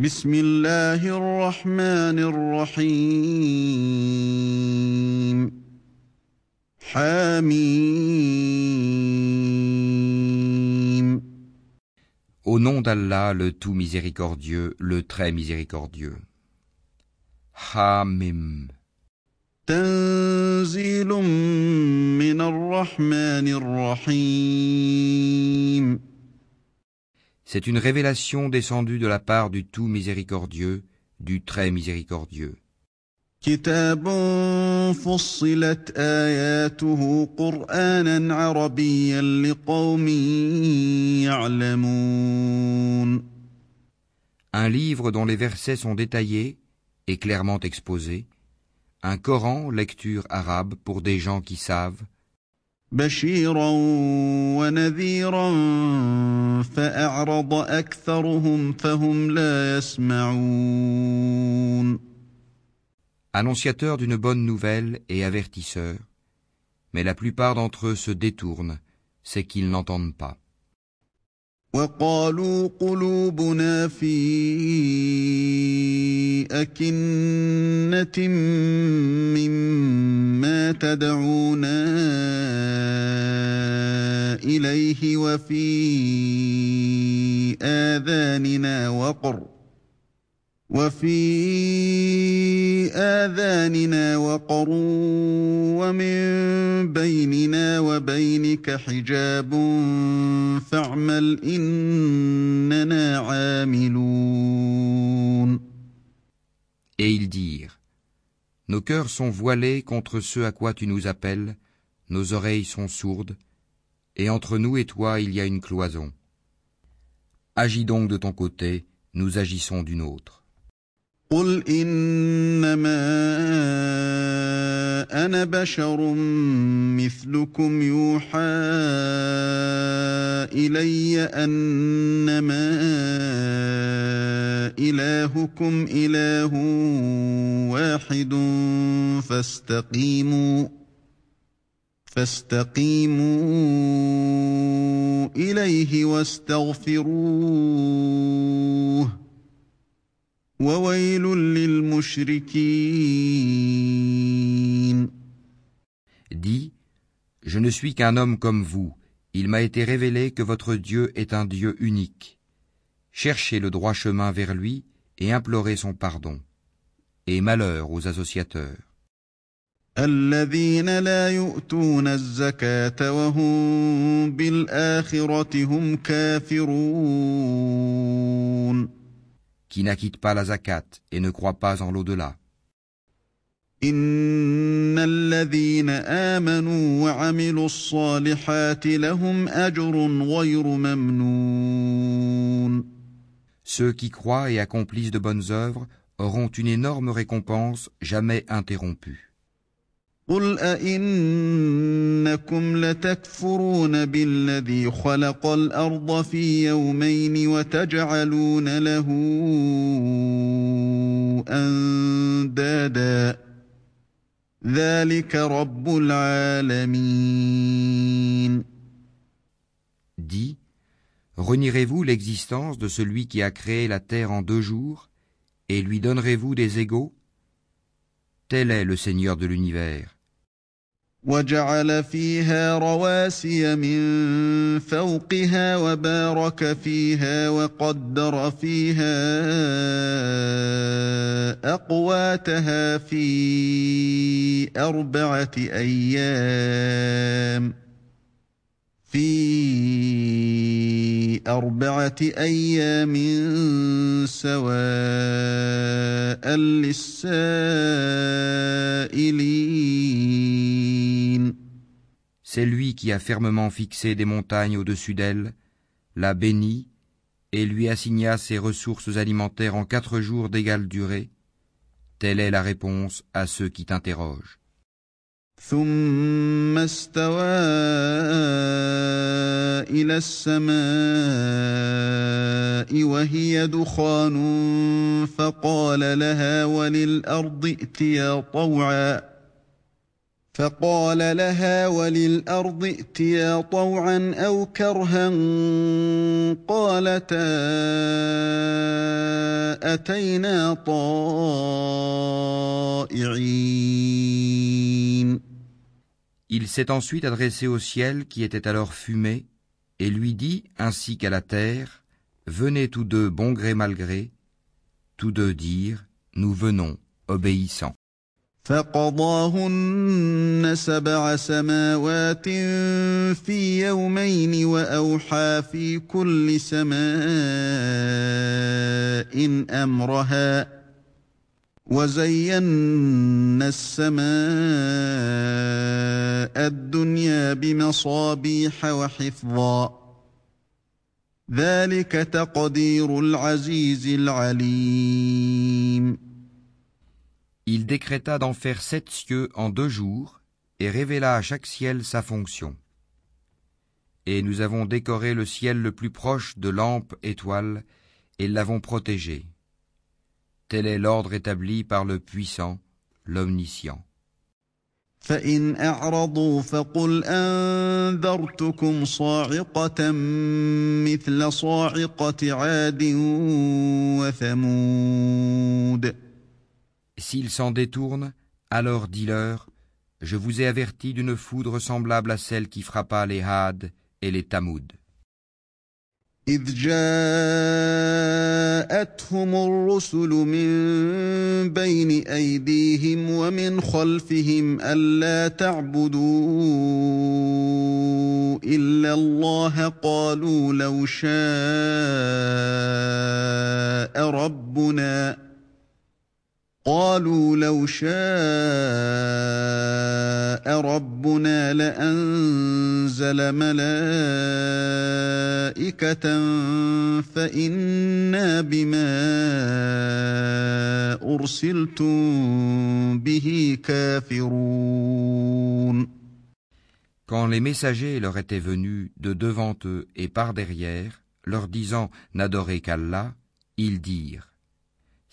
بسم الله الرحمن الرحيم حميم Au nom d'Allah, le tout miséricordieux, le très miséricordieux. Hamim. تنزيل من الرحمن الرحيم C'est une révélation descendue de la part du tout miséricordieux, du très miséricordieux. كتاب فصلت آياته قرآنا عربيا لقوم يعلمون Un livre dont les versets sont détaillés et clairement exposés. Un Coran, lecture arabe pour des gens qui savent. بشيرا ونذيرا فأعرض أكثرهم فهم لا يسمعون Annonciateur d'une bonne nouvelle et avertisseur. Mais la plupart d'entre eux se détournent, c'est qu'ils n'entendent pas. وقالوا قلوبنا في أكنة مما تدعونا إليه وفي آذاننا وقر وفي آذاننا وقر ومن بيننا وبينك حجاب فاعمل إننا عاملون Et ils dirent, Nos cœurs sont voilés contre ce à quoi tu nous appelles, nos oreilles sont sourdes, et entre nous et toi il y a une cloison. Agis donc de ton côté, nous agissons d'une autre. قل إنما أنا بشر مثلكم يوحى إلي أنما إلهكم إله واحد فاستقيموا فاستقيموا إليه واستغفروه وويل للمشركين Dis, je ne suis qu'un homme comme vous, il m'a été révélé que votre Dieu est un Dieu unique. Cherchez le droit chemin vers lui et implorez son pardon. Et malheur aux associateurs. Qui n'acquittent pas la zakat et ne croient pas en l'au-delà. إن الذين آمنوا وعملوا الصالحات لهم أجر غير ممنون Ceux qui croient et accomplissent de bonnes œuvres auront une énorme récompense jamais interrompue. قل أئنكم لتكفرون بالذي خلق الأرض في يومين وتجعلون له أندادا ذلك رب العالمين Dis, renierez-vous l'existence de celui qui a créé la terre en deux jours, et lui donnerez-vous des égaux Tel est le Seigneur de l'univers. وجعل فيها رواسي من فوقها وبارك فيها وقدر فيها أقواتها في أربعة أيام. في أربعة أيام سواء للسائلين C'est lui qui a fermement fixé des montagnes au-dessus d'elle, l'a bénie, et lui assigna ses ressources alimentaires en quatre jours d'égale durée. Telle est la réponse à ceux qui t'interrogent. ثم استوى إلى السماء وهي دخان فقال لها وللأرض ائتيا طوعا فقال لها وللأرض ائتيا طوعا أو كرها قالتا أتينا طائعين Il s'est ensuite adressé au ciel qui était alors fumé, et lui dit, ainsi qu'à la terre, Venez tous deux bon gré mal gré, tous deux dirent, Nous venons, obéissants. فقضاهن سبع سماوات في يومين واوحى في كل سماء امرها وزينا السماء الدنيا بمصابيح وحفظا ذلك تقدير العزيز العليم Il décréta d'en faire sept cieux en deux jours et révéla à chaque ciel sa fonction. Et nous avons décoré le ciel le plus proche de lampes étoiles et l'avons protégé. Tel est l'ordre établi par le puissant, l'omniscient. S'ils s'en détournent, alors dis-leur, je vous ai averti d'une foudre semblable à celle qui frappa les Had et les Tamoud. إذ جاءتهم الرسل من بين أيديهم ومن خلفهم ألا تعبدوا إلا الله قالوا لو شاء ربنا ۖ قالوا لو شاء ربنا لانزل ملائكه فانا بما ارسلتم به كافرون Quand les messagers leur étaient venus de devant eux et par derrière, leur disant N'adorez qu'Allah, ils dirent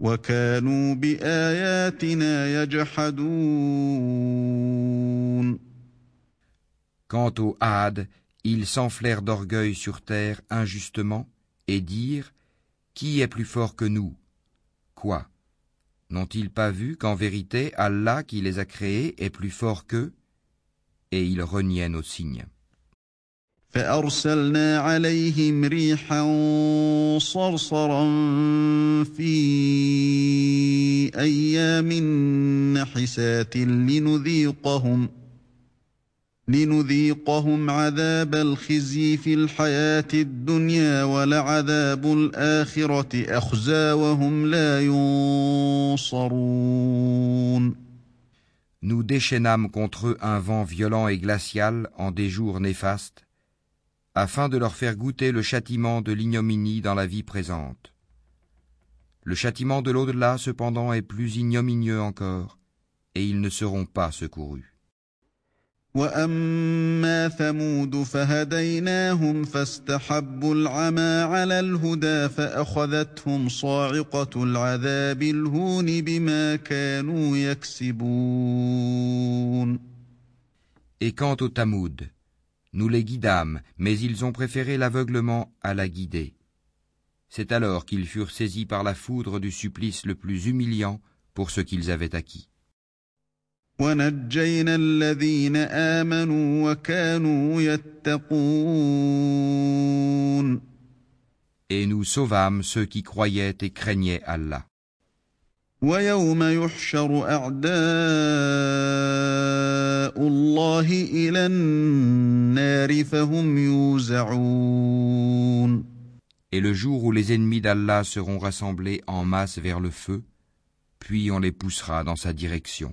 Quant aux Had, ils s'enflèrent d'orgueil sur terre injustement et dirent Qui est plus fort que nous? Quoi? N'ont-ils pas vu qu'en vérité Allah qui les a créés est plus fort qu'eux? Et ils reniaient nos signes. فأرسلنا عليهم ريحا صرصرا في أيام نحسات لنذيقهم لنذيقهم عذاب الخزي في الحياة الدنيا ولعذاب الآخرة أخزى وهم لا ينصرون. Nous déchaînâmes contre eux un vent violent et glacial en des jours néfastes. Afin de leur faire goûter le châtiment de l'ignominie dans la vie présente. Le châtiment de l'au-delà, cependant, est plus ignominieux encore, et ils ne seront pas secourus. Et quant au Tamoud, nous les guidâmes, mais ils ont préféré l'aveuglement à la guider. C'est alors qu'ils furent saisis par la foudre du supplice le plus humiliant pour ce qu'ils avaient acquis. Et nous sauvâmes ceux qui croyaient et craignaient Allah. Et le jour où les ennemis d'Allah seront rassemblés en masse vers le feu, puis on les poussera dans sa direction.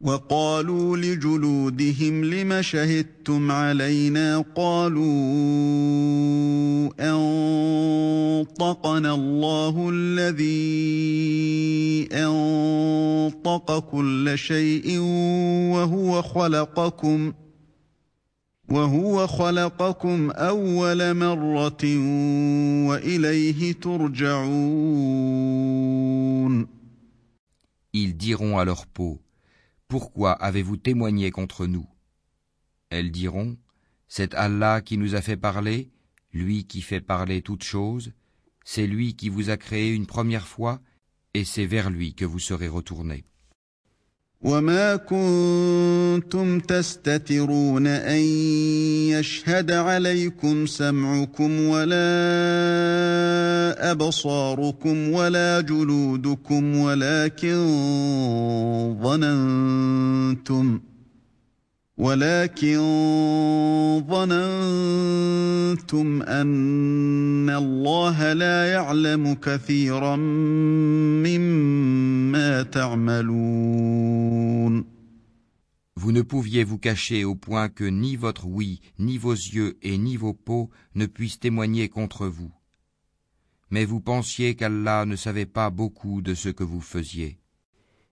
وقالوا لجلودهم لم شهدتم علينا قالوا أنطقنا الله الذي أنطق كل شيء وهو خلقكم وهو خلقكم أول مرة وإليه ترجعون. Ils diront à leur peau Pourquoi avez-vous témoigné contre nous? Elles diront, C'est Allah qui nous a fait parler, lui qui fait parler toutes choses, c'est lui qui vous a créé une première fois, et c'est vers lui que vous serez retournés. وما كنتم تستترون أن يشهد عليكم سمعكم ولا أبصاركم ولا جلودكم ولكن ظننتم ۖ ولكن ظننتم أن الله لا يعلم كثيرا مما تعملون Vous ne pouviez vous cacher au point que ni votre oui, ni vos yeux et ni vos peaux ne puissent témoigner contre vous. Mais vous pensiez qu'Allah ne savait pas beaucoup de ce que vous faisiez.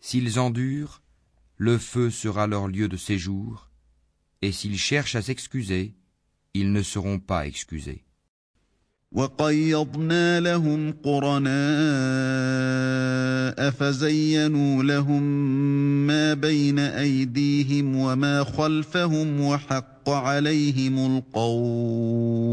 Si S'ils endurent, le feu sera leur lieu de séjour, et s'ils cherchent à s'excuser, ils ne seront pas excusés. وقيضنا لهم قرناء فزينوا لهم ما بين أيديهم وما خلفهم وحق عليهم القول.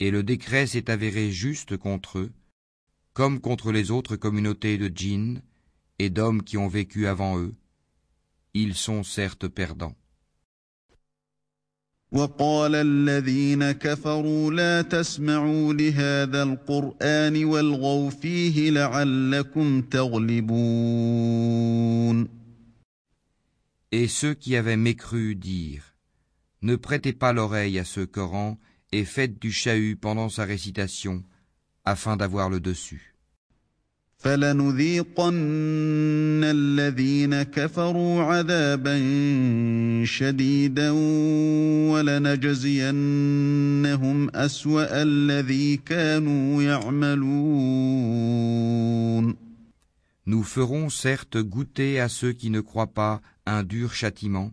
et le décret s'est avéré juste contre eux, comme contre les autres communautés de djinns et d'hommes qui ont vécu avant eux, ils sont certes perdants. Et ceux qui avaient mécru dirent Ne prêtez pas l'oreille à ce Coran et faites du chahut pendant sa récitation, afin d'avoir le dessus. Nous ferons certes goûter à ceux qui ne croient pas un dur châtiment,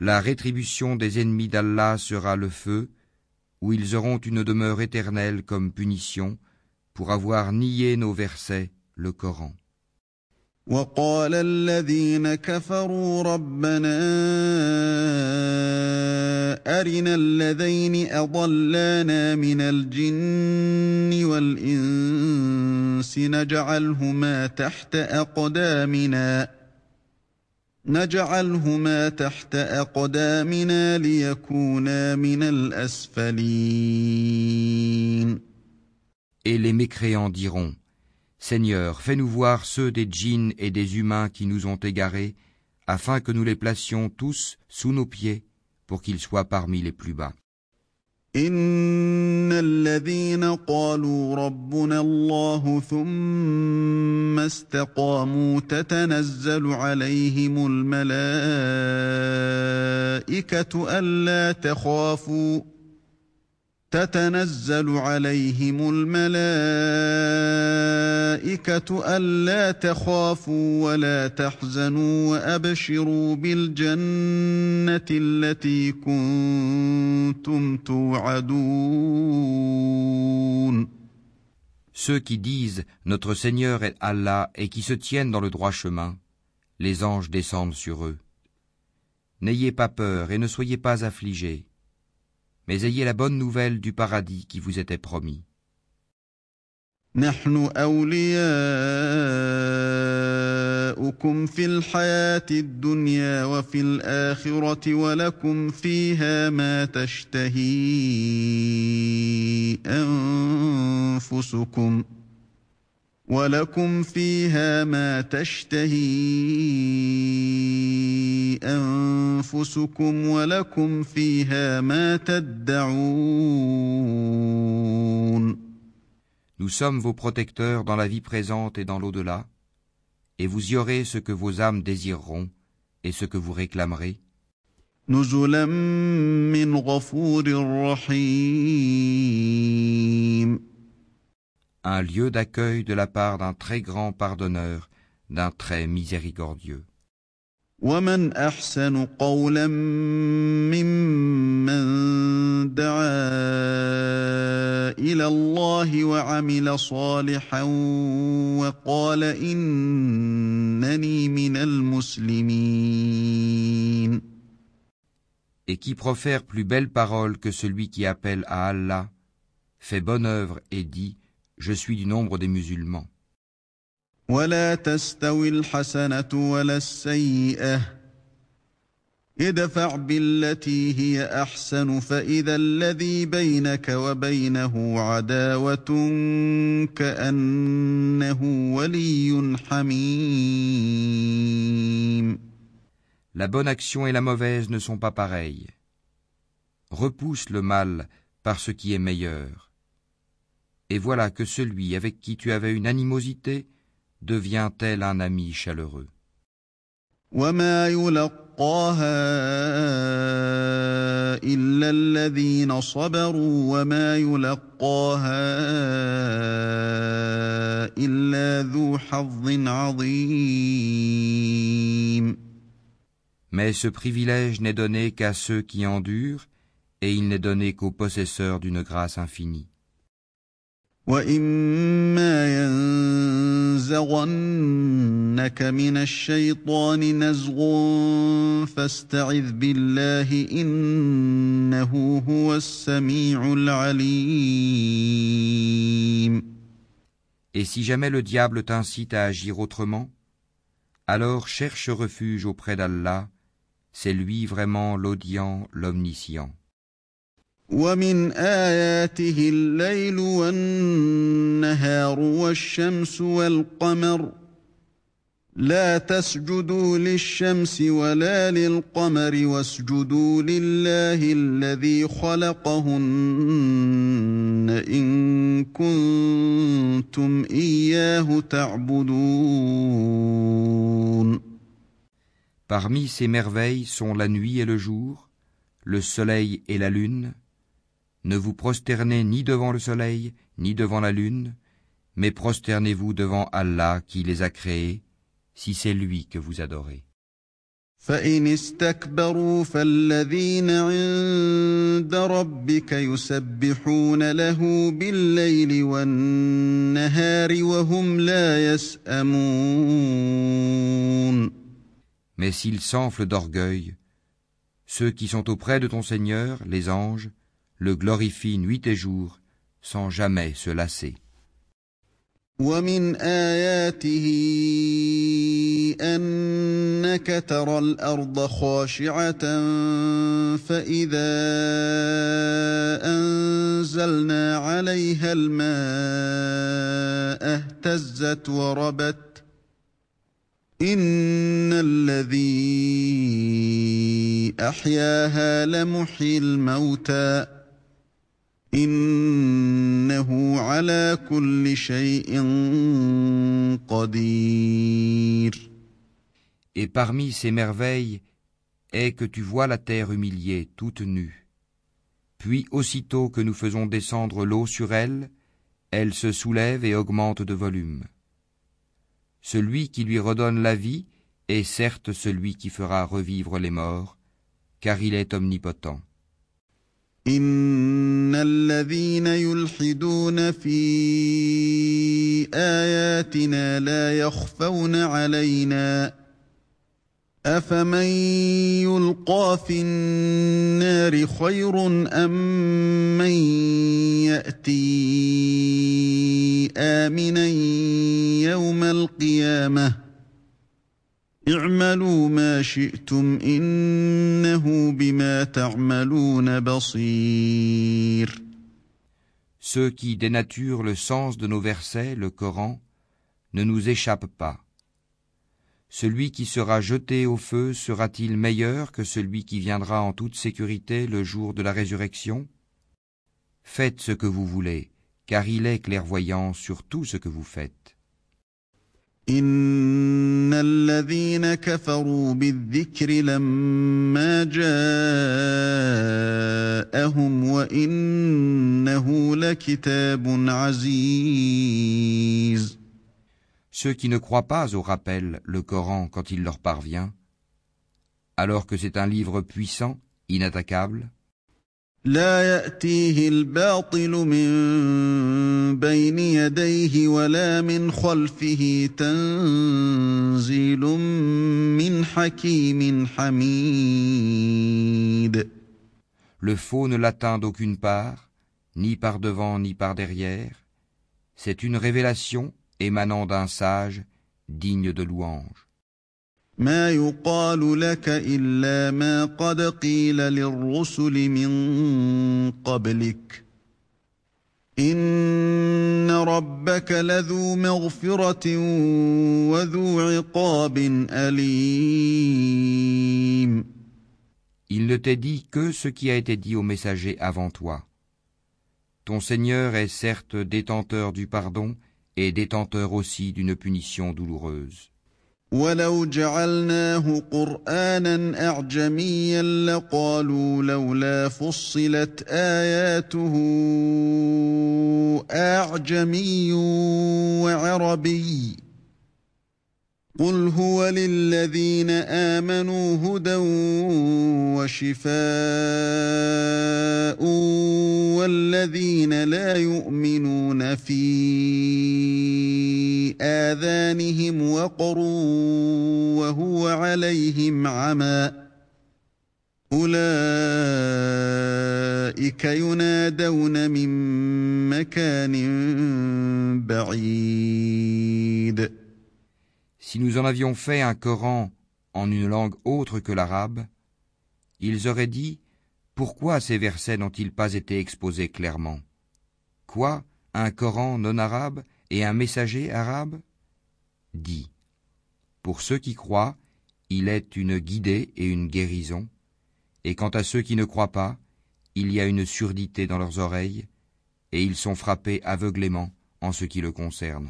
la rétribution des ennemis d'Allah sera le feu, où ils auront une demeure éternelle comme punition pour avoir nié nos versets, le Coran. وقال الذين كفروا ربنا أرنا الذين أضلانا من الجن والإنس نجعلهما تحت أقدامنا نجعلهما تحت أقدامنا ليكونا من الأسفلين Et les mécréants diront Seigneur, fais-nous voir ceux des djinns et des humains qui nous ont égarés, afin que nous les placions tous sous nos pieds, pour qu'ils soient parmi les plus bas. إن الذين قالوا ربنا الله ثم استقاموا تتنزل عليهم الملائكة ألا تخافوا تتنزل عليهم الملائكة ألا تخافوا ولا تحزنوا وأبشروا بالجنة التي كنتم توعدون Ceux qui disent Notre Seigneur est Allah et qui se tiennent dans le droit chemin, les anges descendent sur eux. N'ayez pas peur et ne soyez pas affligés. mais ayez la bonne nouvelle du paradis qui vous était promis. نحن أولياؤكم في الحياة الدنيا وفي الآخرة ولكم فيها ما تشتهي أنفسكم ۖ ولكم فيها ما تشتهي أنفسكم ولكم فيها ما تدعون Nous sommes vos protecteurs dans la vie présente et dans l'au-delà, et vous y aurez ce que vos âmes désireront et ce que vous réclamerez. نزلا من غفور رحيم un lieu d'accueil de la part d'un très grand pardonneur, d'un très miséricordieux. Et qui profère plus belle parole que celui qui appelle à Allah, fait bonne œuvre et dit je suis du nombre des musulmans. ولا تستوي الحسنة ولا السيئة ادفع بالتي هي أحسن فإذا الذي بينك وبينه عداوة كأنه ولي حميم La bonne action et la mauvaise ne sont pas pareilles. Repousse le mal par ce qui est meilleur et voilà que celui avec qui tu avais une animosité devient tel un ami chaleureux. Mais ce privilège n'est donné qu'à ceux qui endurent, et il n'est donné qu'aux possesseurs d'une grâce infinie. واما ينزغنك من الشيطان نزغ فاستعذ بالله انه هو السميع العليم Et si jamais le diable t'incite à agir autrement, alors cherche refuge auprès d'Allah, c'est lui vraiment l'audient, l'omniscient. ومن آياته الليل والنهار والشمس والقمر. لا تسجدوا للشمس ولا للقمر واسجدوا لله الذي خلقهن إن كنتم إياه تعبدون. Parmi ces merveilles sont la nuit et le jour, le soleil et la lune, Ne vous prosternez ni devant le soleil, ni devant la lune, mais prosternez-vous devant Allah qui les a créés, si c'est lui que vous adorez. فإن استكبروا فالذين عند ربك يسبحون له بالليل والنهار وهم لا يسأمون Mais s'ils s'enflent d'orgueil, ceux qui sont auprès de ton Seigneur, les anges, le glorifient nuit et jour, sans jamais se lasser. ومن آياته أنك ترى الأرض خاشعة فإذا أنزلنا عليها الماء اهتزت وربت إن الذي أحياها لمحيي الموتى إنه على كل شيء قدير Et parmi ces merveilles est que tu vois la terre humiliée, toute nue. Puis aussitôt que nous faisons descendre l'eau sur elle, elle se soulève et augmente de volume. Celui qui lui redonne la vie est certes celui qui fera revivre les morts, car il est omnipotent. إن الذين يلحدون في آياتنا لا يخفون علينا أفمن يلقى في النار خير أم من يأتي آمنا يوم القيامة اعملوا ما شئتم إنه بما تعملون بصير Ceux qui dénaturent le sens de nos versets, le Coran, ne nous échappent pas. Celui qui sera jeté au feu sera-t-il meilleur que celui qui viendra en toute sécurité le jour de la résurrection Faites ce que vous voulez, car il est clairvoyant sur tout ce que vous faites. إن الذين كفروا بالذكر لما جاءهم وإنه لكتاب عزيز Ceux qui ne croient pas au rappel, le Coran, quand il leur parvient, alors que c'est un livre puissant, inattaquable, لا يأتيه الباطل من بين يديه ولا من خلفه تنزيل من حكيم حميد le faux ne l'atteint d'aucune part, ni par devant ni par derrière. C'est une révélation émanant d'un sage digne de louange. ما يقال لك إلا ما قد قيل للرسل من قبلك إن ربك لذو مغفرة وذو عقاب أليم Il ne t'est dit que ce qui a été dit aux messagers avant toi. Ton Seigneur est certes détenteur du pardon et détenteur aussi d'une punition douloureuse. ولو جعلناه قرآنا أعجميا لقالوا لولا فصلت آياته أعجمي وعربي. قل هو للذين امنوا هدى وشفاء والذين لا يؤمنون في آذانهم وقر وهو عليهم عمى أولئك ينادون من مكان بعيد Si nous en avions fait un Coran en une langue autre que l'arabe, ils auraient dit Pourquoi ces versets n'ont-ils pas été exposés clairement? Quoi Un Coran non arabe et un messager arabe? Dit Pour ceux qui croient, il est une guidée et une guérison, et quant à ceux qui ne croient pas, il y a une surdité dans leurs oreilles, et ils sont frappés aveuglément en ce qui le concerne.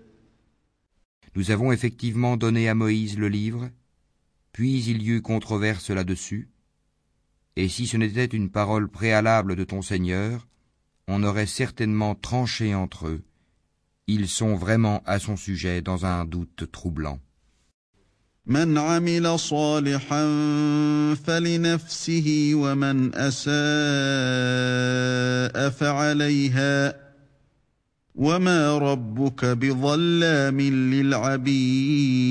Nous avons effectivement donné à Moïse le livre, puis il y eut controverse là-dessus, et si ce n'était une parole préalable de ton Seigneur, on aurait certainement tranché entre eux. Ils sont vraiment à son sujet dans un doute troublant. من عمل صالحا فلنفسه ومن اساء فعليها وما ربك بظلام للعبيد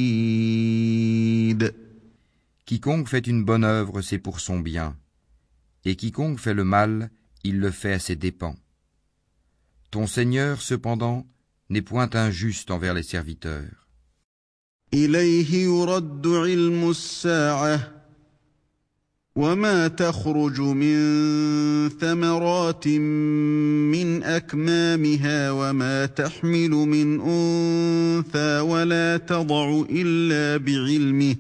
Quiconque fait une bonne œuvre, c'est pour son bien, et quiconque fait le mal, il le fait à ses dépens. Ton Seigneur, cependant, n'est point injuste envers les serviteurs. إليه يرد علم الساعة وما تخرج من ثمرات من أكمامها وما تحمل من أنثى ولا تضع إلا بعلمه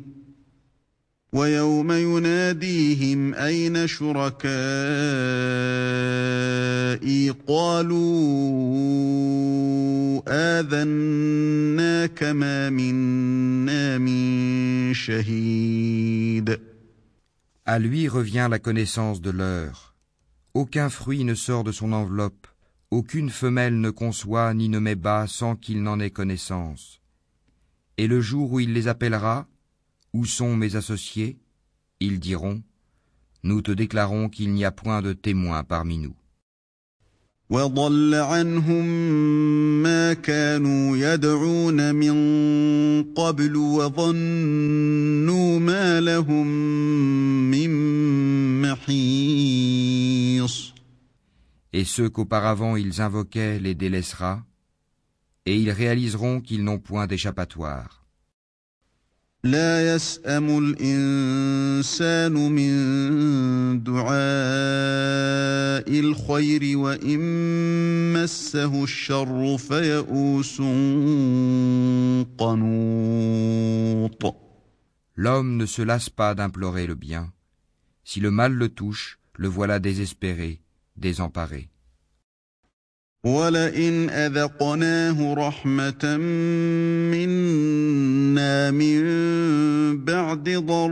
ويوم يناديهم أين شركائي قالوا آذناك ما منا من شهيد À lui revient la connaissance de l'heure. Aucun fruit ne sort de son enveloppe, aucune femelle ne conçoit ni ne met bas sans qu'il n'en ait connaissance. Et le jour où il les appellera, où sont mes associés? Ils diront, Nous te déclarons qu'il n'y a point de témoin parmi nous. وضل عنهم ما كانوا يدعون من قبل وظنوا ما لهم من محيص Et ceux qu'auparavant ils invoquaient les délaissera, et ils réaliseront qu'ils n'ont point d'échappatoire. لا يسأم الإنسان من دعاء الخير وإن مسه الشر فيئوس قنوط L'homme ne se lasse pas d'implorer le bien. Si le mal le touche, le voilà désespéré, désemparé. ولئن أذقناه رحمة منا من بعد ضراء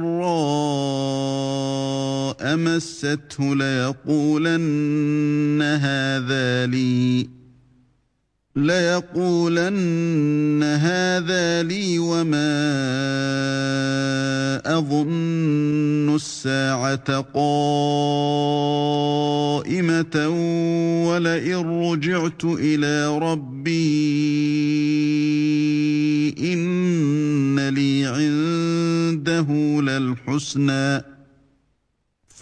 مسته ليقولن هذا لي ليقولن هذا لي وما أظن الساعة قائمة ولئن رجعت إلى ربي إن لي عنده للحسنى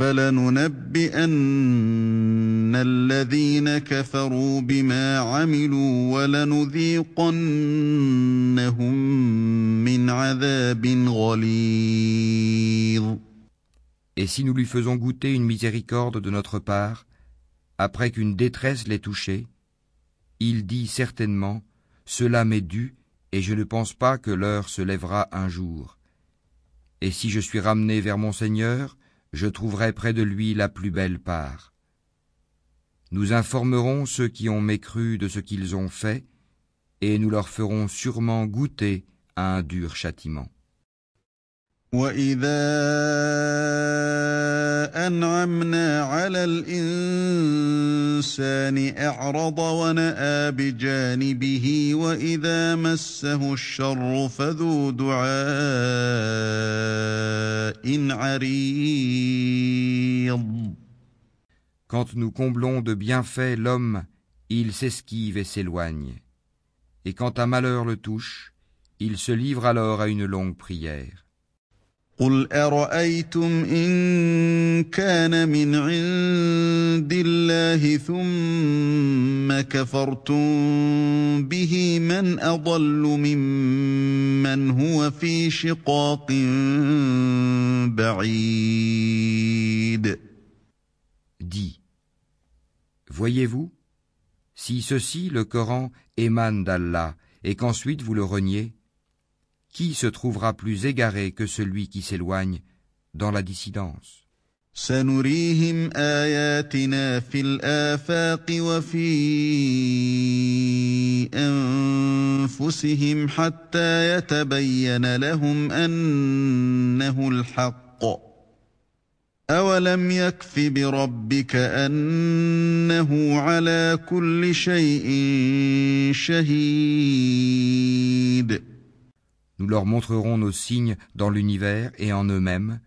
فلننبئن الذين كفروا بما عملوا ولنذيقنهم من عذاب غليظ Et si nous lui faisons goûter une miséricorde de notre part, après qu'une détresse l'ait touché, il dit certainement, Cela m'est dû, et je ne pense pas que l'heure se lèvera un jour. Et si je suis ramené vers mon Seigneur, je trouverai près de lui la plus belle part. Nous informerons ceux qui ont mécru de ce qu'ils ont fait, et nous leur ferons sûrement goûter à un dur châtiment. وإذا أنعمنا على الإنسان أعرض ونأى بجانبه وإذا مسه الشر فذو دعاء عريض Quand nous comblons de bienfaits l'homme, il s'esquive et s'éloigne. Et quand un malheur le touche, il se livre alors à une longue prière. قل أرأيتم إن كان من عند الله ثم كفرتم به من أضل ممن هو في شقاق بعيد Dis, voyez-vous, si ceci, le Coran, émane d'Allah, et qu'ensuite vous le reniez, qui se trouvera plus égaré que celui qui s'éloigne dans la dissidence سنريهم اياتنا في الافاق وفي انفسهم حتى يتبين لهم انه الحق اولم يكف بربك انه على كل شيء شهيد nous leur montrerons nos signes dans l'univers et en eux-mêmes,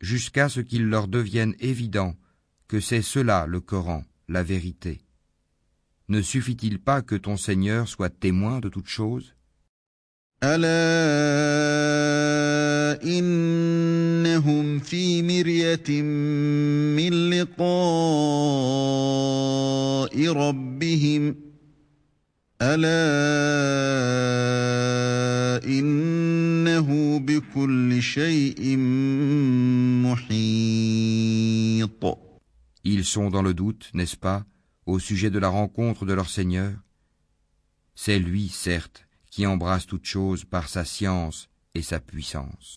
jusqu'à ce qu'il leur devienne évident que c'est cela le Coran, la vérité. Ne suffit-il pas que ton Seigneur soit témoin de toutes choses? Ils sont dans le doute, n'est-ce pas, au sujet de la rencontre de leur Seigneur? C'est lui, certes, qui embrasse toute chose par sa science et sa puissance.